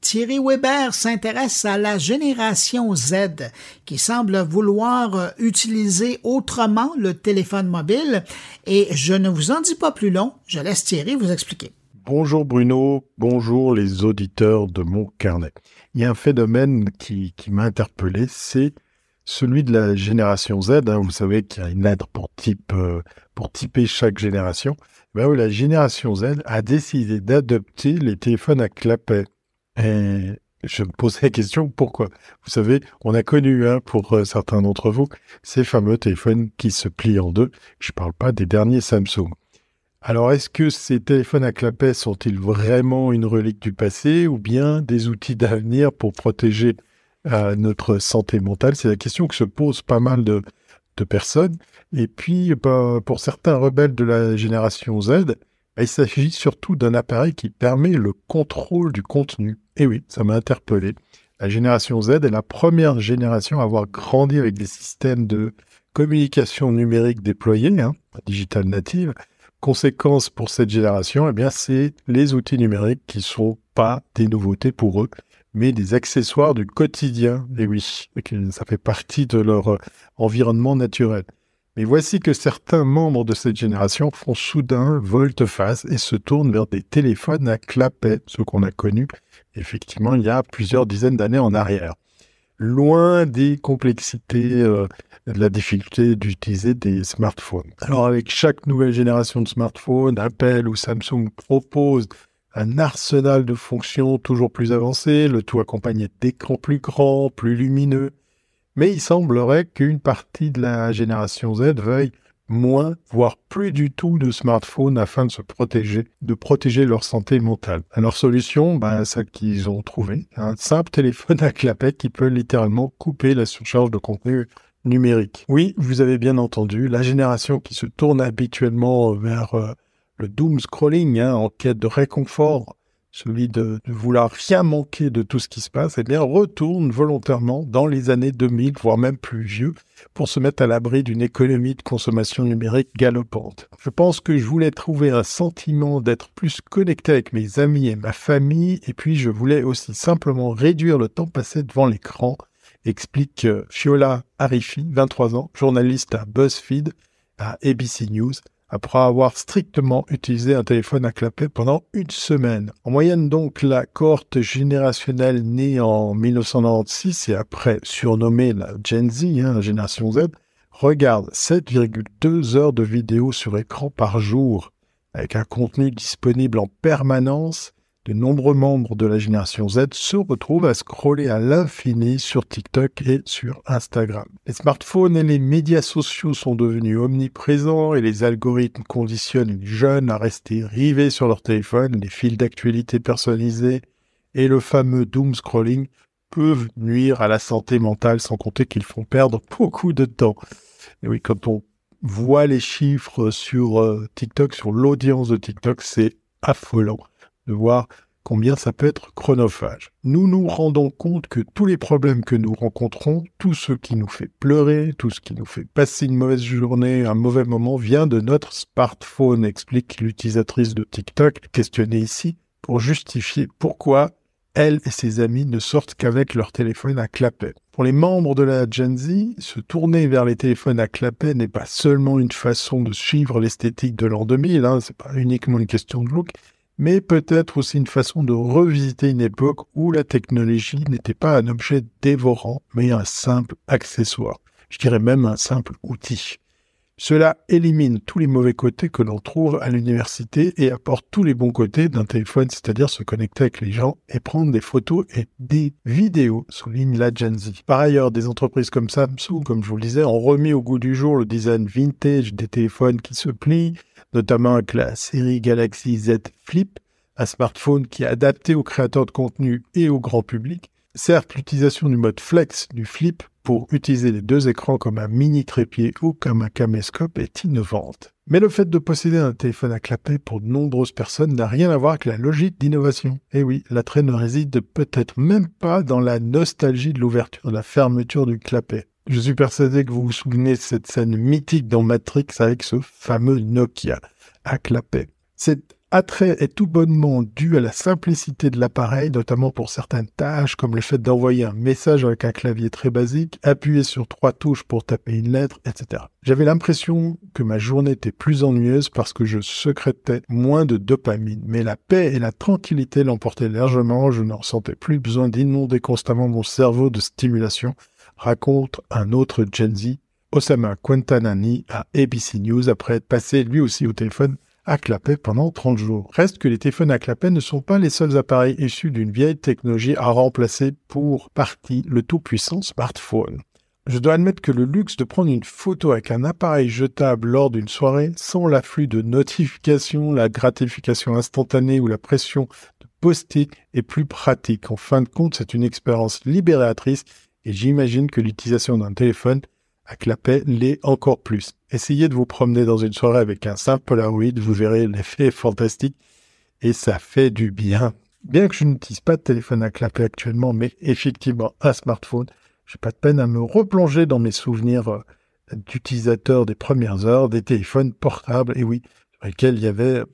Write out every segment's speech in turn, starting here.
Thierry Weber s'intéresse à la génération Z qui semble vouloir euh, utiliser autrement le téléphone mobile et je ne vous en dis pas plus long, je laisse Thierry vous expliquer. Bonjour Bruno, bonjour les auditeurs de mon carnet. Il y a un phénomène qui, m'a interpellé, c'est celui de la génération Z. Hein. Vous savez qu'il y a une lettre pour, type, euh, typer chaque génération. Ben la génération Z a décidé d'adopter les téléphones à clapet. Et je me posais la question pourquoi? Vous savez, on a connu, hein, pour euh, certains d'entre vous, ces fameux téléphones qui se plient en deux. Je ne parle pas des derniers Samsung. Alors, est-ce que ces téléphones à clapet sont-ils vraiment une relique du passé ou bien des outils d'avenir pour protéger euh, notre santé mentale? C'est la question que se posent pas mal de, personnes. Et puis, bah, pour certains rebelles de la génération Z, il s'agit surtout d'un appareil qui permet le contrôle du contenu. Et oui, ça m'a interpellé. La génération Z est la première génération à avoir grandi avec des systèmes de communication numérique déployés, hein, digital native. Conséquence pour cette génération, eh bien, c'est les outils numériques qui sont pas des nouveautés pour eux, mais des accessoires du quotidien. Et oui, ça fait partie de leur environnement naturel. Mais voici que certains membres de cette génération font soudain volte-face et se tournent vers des téléphones à clapet, ce qu'on a connu effectivement il y a plusieurs dizaines d'années en arrière. Loin des complexités, euh, de la difficulté d'utiliser des smartphones. Alors avec chaque nouvelle génération de smartphones, Apple ou Samsung propose un arsenal de fonctions toujours plus avancé, le tout accompagné d'écrans plus grands, plus lumineux, mais il semblerait qu'une partie de la génération Z veuille moins, voire plus du tout de smartphones afin de se protéger, de protéger leur santé mentale. Alors solution, bah, celle qu'ils ont trouvé, un simple téléphone à clapet qui peut littéralement couper la surcharge de contenu numérique. Oui, vous avez bien entendu, la génération qui se tourne habituellement vers euh, le doom scrolling hein, en quête de réconfort celui de, vouloir rien manquer de tout ce qui se passe, eh bien, retourne volontairement dans les années 2000, voire même plus vieux, pour se mettre à l'abri d'une économie de consommation numérique galopante. Je pense que je voulais trouver un sentiment d'être plus connecté avec mes amis et ma famille, et puis je voulais aussi simplement réduire le temps passé devant l'écran, explique euh, Fiola Arifi, 23 ans, journaliste à BuzzFeed, à ABC News, après avoir strictement utilisé un téléphone à clapet pendant une semaine. En moyenne donc, la cohorte générationnelle née en 1996 et après surnommée la Gen Z, hein, la génération Z, regarde 7,2 heures de vidéos sur écran par jour, avec un contenu disponible en permanence de nombreux membres de la génération Z se retrouvent à scroller à l'infini sur TikTok et sur Instagram. Les smartphones et les médias sociaux sont devenus omniprésents et les algorithmes conditionnent les jeunes à rester rivés sur leur téléphone, les fils d'actualité personnalisés et le fameux doom scrolling peuvent nuire à la santé mentale sans compter qu'ils font perdre beaucoup de temps. Et oui, quand on voit les chiffres sur euh, TikTok, sur l'audience de TikTok, c'est affolant de voir combien ça peut être chronophage. Nous nous rendons compte que tous les problèmes que nous rencontrons, tout ce qui nous fait pleurer, tout ce qui nous fait passer une mauvaise journée, un mauvais moment, vient de notre smartphone, explique l'utilisatrice de TikTok, questionnée ici, pour justifier pourquoi elle et ses amis ne sortent qu'avec leur téléphone à clapet. Pour les membres de la Gen Z, se tourner vers les téléphones à clapet n'est pas seulement une façon de suivre l'esthétique de l'an 2000, hein, c'est pas uniquement une question de look, mais peut-être aussi une façon de revisiter une époque où la technologie n'était pas un objet dévorant, mais un simple accessoire. Je dirais même un simple outil. Cela élimine tous les mauvais côtés que l'on trouve à l'université et apporte tous les bons côtés d'un téléphone, c'est-à-dire se connecter avec les gens et prendre des photos et des vidéos, souligne la Gen Z. Par ailleurs, des entreprises comme Samsung, comme je vous le disais, ont remis au goût du jour le design vintage des téléphones qui se plient, notamment avec la série Galaxy Z Flip, un smartphone qui est adapté aux créateurs de contenu et au grand public. Certes, l'utilisation du mode flex du flip pour utiliser les deux écrans comme un mini trépied ou comme un caméscope est innovante. Mais le fait de posséder un téléphone à clapet pour de nombreuses personnes n'a rien à voir avec la logique d'innovation. Et eh oui, l'attrait ne réside peut-être même pas dans la nostalgie de l'ouverture, de la fermeture du clapet. Je suis persuadé que vous vous souvenez de cette scène mythique dans Matrix avec ce fameux Nokia à clapet. C'est attrait est tout bonnement dû à la simplicité de l'appareil, notamment pour certaines tâches comme le fait d'envoyer un message avec un clavier très basique, appuyer sur trois touches pour taper une lettre, etc. J'avais l'impression que ma journée était plus ennuyeuse parce que je secrétais moins de dopamine, mais la paix et la tranquillité l'emportaient largement, je n'en ressentais plus besoin d'inonder constamment mon cerveau de stimulation, raconte un autre Gen Z, Osama Quentanani à ABC News après être passé lui aussi au téléphone à clapet pendant 30 jours. Reste que les téléphones à clapet ne sont pas les seuls appareils issus d'une vieille technologie à remplacer pour partie le tout-puissant smartphone. Je dois admettre que le luxe de prendre une photo avec un appareil jetable lors d'une soirée sans l'afflux de notifications, la gratification instantanée ou la pression de post-it est plus pratique. En fin de compte, c'est une expérience libératrice et j'imagine que l'utilisation d'un téléphone à clapet l'est encore plus. Essayez de vous promener dans une soirée avec un simple Polaroid, vous verrez l'effet fantastique et ça fait du bien. Bien que je n'utilise pas de téléphone à clapet actuellement, mais effectivement un smartphone, j'ai pas de peine à me replonger dans mes souvenirs euh, d'utilisateur des premières heures des téléphones portables, et oui, sur lesquels il y avait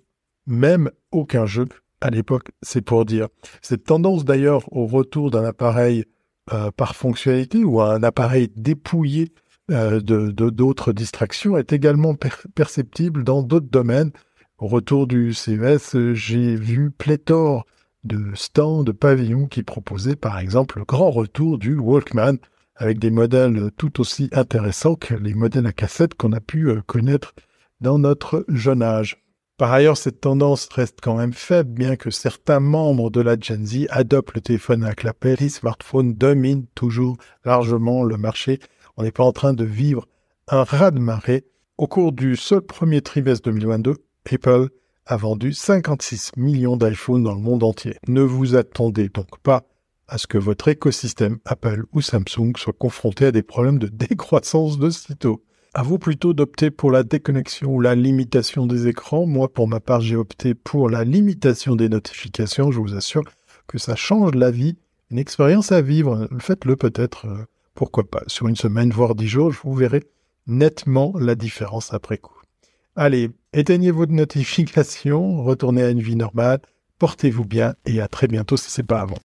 même aucun jeu à l'époque, c'est pour dire. Cette tendance d'ailleurs au retour d'un appareil euh, par fonctionnalité ou un appareil dépouillé euh, de d'autres distractions est également perceptible dans d'autres domaines. Au retour du CES, j'ai vu pléthore de stands, de pavillons qui proposaient par exemple le grand retour du Walkman avec des modèles tout aussi intéressants que les modèles à cassette qu'on a pu euh, connaître dans notre jeune âge. Par ailleurs, cette tendance reste quand même faible, bien que certains membres de la Gen Z adoptent le téléphone à clapet. Les smartphones dominent toujours largement le marché on n'est pas en train de vivre un raz-de-marée. Au cours du seul premier trimestre 2022, Apple a vendu 56 millions d'iPhones dans le monde entier. Ne vous attendez donc pas à ce que votre écosystème Apple ou Samsung soit confronté à des problèmes de décroissance de sitôt. À vous plutôt d'opter pour la déconnexion ou la limitation des écrans. Moi, pour ma part, j'ai opté pour la limitation des notifications. Je vous assure que ça change la vie, une expérience à vivre. Faites-le peut-être euh, pourquoi pas, sur une semaine, voire dix jours, vous verrai nettement la différence après coup. Allez, éteignez votre notification, retournez à une vie normale, portez-vous bien et à très bientôt si c'est pas avant.